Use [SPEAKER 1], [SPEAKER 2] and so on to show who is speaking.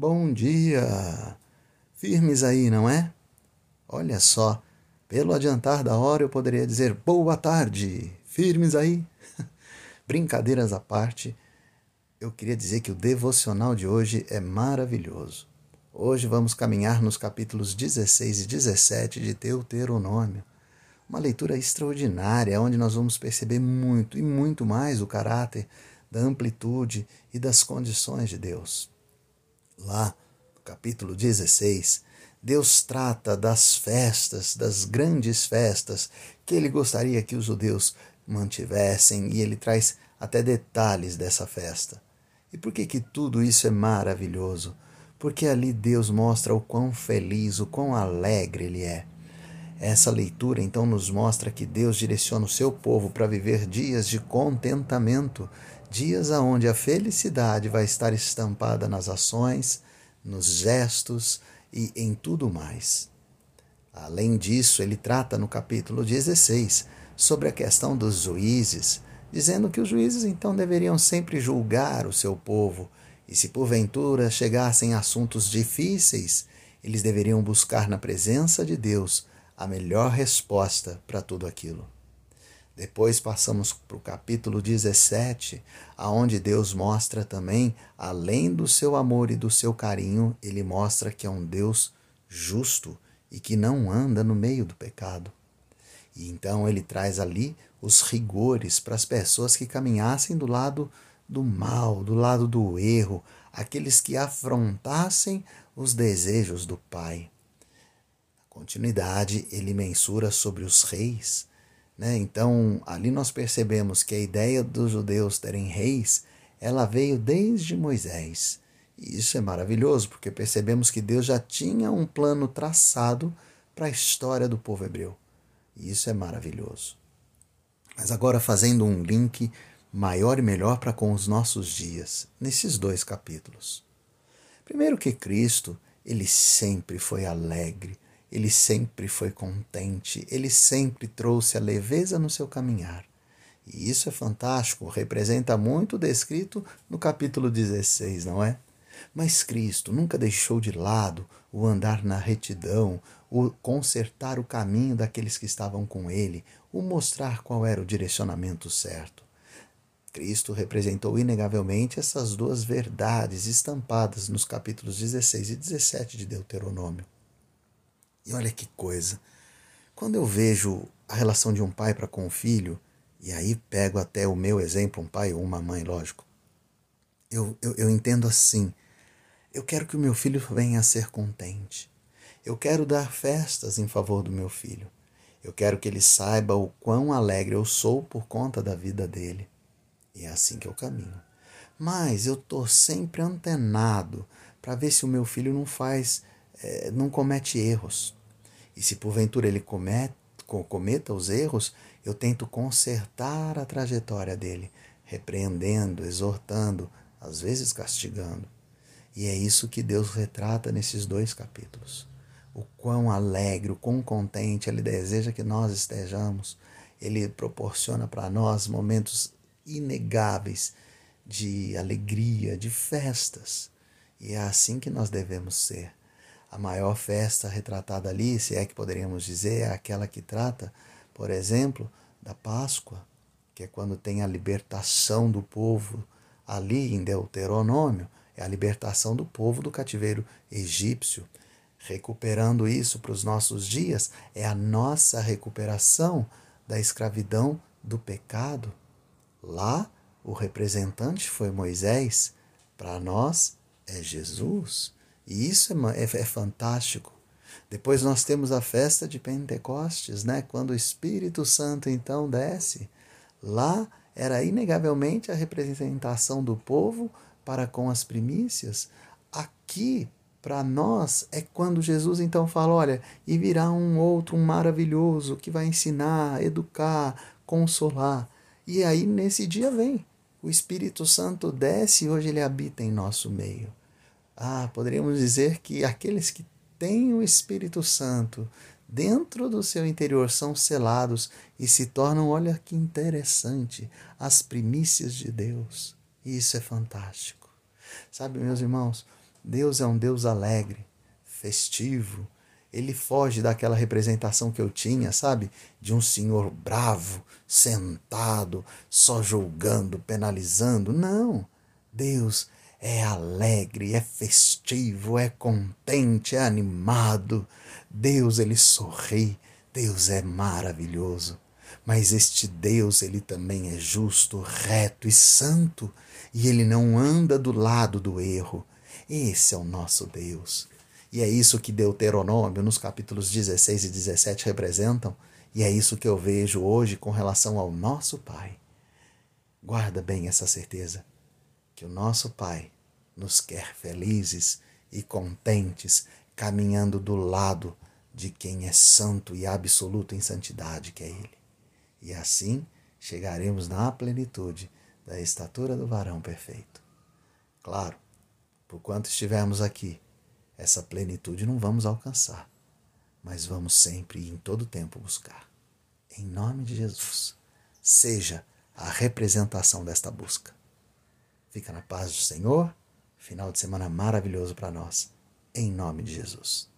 [SPEAKER 1] Bom dia! Firmes aí, não é? Olha só, pelo adiantar da hora eu poderia dizer boa tarde! Firmes aí? Brincadeiras à parte, eu queria dizer que o devocional de hoje é maravilhoso. Hoje vamos caminhar nos capítulos 16 e 17 de Deuteronômio. Uma leitura extraordinária, onde nós vamos perceber muito e muito mais o caráter da amplitude e das condições de Deus. Lá, no capítulo 16, Deus trata das festas, das grandes festas que ele gostaria que os judeus mantivessem e ele traz até detalhes dessa festa. E por que que tudo isso é maravilhoso? Porque ali Deus mostra o quão feliz, o quão alegre ele é. Essa leitura então nos mostra que Deus direciona o seu povo para viver dias de contentamento, dias aonde a felicidade vai estar estampada nas ações, nos gestos e em tudo mais. Além disso, ele trata no capítulo 16 sobre a questão dos juízes, dizendo que os juízes então deveriam sempre julgar o seu povo, e se porventura chegassem assuntos difíceis, eles deveriam buscar na presença de Deus a melhor resposta para tudo aquilo. Depois passamos para o capítulo 17, aonde Deus mostra também, além do seu amor e do seu carinho, ele mostra que é um Deus justo e que não anda no meio do pecado. E então ele traz ali os rigores para as pessoas que caminhassem do lado do mal, do lado do erro, aqueles que afrontassem os desejos do Pai. Na continuidade, ele mensura sobre os reis né? Então, ali nós percebemos que a ideia dos judeus terem reis, ela veio desde Moisés. E isso é maravilhoso, porque percebemos que Deus já tinha um plano traçado para a história do povo hebreu. E isso é maravilhoso. Mas agora fazendo um link maior e melhor para com os nossos dias, nesses dois capítulos. Primeiro que Cristo, ele sempre foi alegre, ele sempre foi contente, ele sempre trouxe a leveza no seu caminhar. E isso é fantástico, representa muito descrito no capítulo 16, não é? Mas Cristo nunca deixou de lado o andar na retidão, o consertar o caminho daqueles que estavam com ele, o mostrar qual era o direcionamento certo. Cristo representou inegavelmente essas duas verdades estampadas nos capítulos 16 e 17 de Deuteronômio. E olha que coisa. Quando eu vejo a relação de um pai para com o filho, e aí pego até o meu exemplo, um pai ou uma mãe, lógico, eu, eu, eu entendo assim. Eu quero que o meu filho venha a ser contente. Eu quero dar festas em favor do meu filho. Eu quero que ele saiba o quão alegre eu sou por conta da vida dele. E é assim que eu caminho. Mas eu estou sempre antenado para ver se o meu filho não faz, é, não comete erros. E se porventura ele cometa, cometa os erros, eu tento consertar a trajetória dele, repreendendo, exortando, às vezes castigando. E é isso que Deus retrata nesses dois capítulos. O quão alegre, o quão contente Ele deseja que nós estejamos. Ele proporciona para nós momentos inegáveis de alegria, de festas. E é assim que nós devemos ser. A maior festa retratada ali, se é que poderíamos dizer, é aquela que trata, por exemplo, da Páscoa, que é quando tem a libertação do povo ali em Deuteronômio, é a libertação do povo do cativeiro egípcio. Recuperando isso para os nossos dias, é a nossa recuperação da escravidão do pecado. Lá, o representante foi Moisés, para nós é Jesus. E isso é, é, é fantástico. Depois nós temos a festa de Pentecostes, né? quando o Espírito Santo então desce. Lá era inegavelmente a representação do povo para com as primícias. Aqui, para nós, é quando Jesus então fala: olha, e virá um outro, um maravilhoso, que vai ensinar, educar, consolar. E aí, nesse dia, vem. O Espírito Santo desce e hoje ele habita em nosso meio. Ah, poderíamos dizer que aqueles que têm o Espírito Santo dentro do seu interior são selados e se tornam, olha que interessante, as primícias de Deus. E isso é fantástico. Sabe, meus irmãos, Deus é um Deus alegre, festivo. Ele foge daquela representação que eu tinha, sabe? De um senhor bravo, sentado, só julgando, penalizando. Não. Deus é alegre, é festivo, é contente, é animado. Deus, ele sorri. Deus é maravilhoso. Mas este Deus, ele também é justo, reto e santo, e ele não anda do lado do erro. Esse é o nosso Deus. E é isso que Deuteronômio, nos capítulos 16 e 17, representam, e é isso que eu vejo hoje com relação ao nosso Pai. Guarda bem essa certeza, que o nosso Pai nos quer felizes e contentes, caminhando do lado de quem é santo e absoluto em santidade, que é Ele. E assim chegaremos na plenitude da estatura do varão perfeito. Claro, por quanto estivermos aqui, essa plenitude não vamos alcançar, mas vamos sempre e em todo tempo buscar. Em nome de Jesus, seja a representação desta busca. Fica na paz do Senhor. Final de semana maravilhoso para nós. Em nome de Jesus.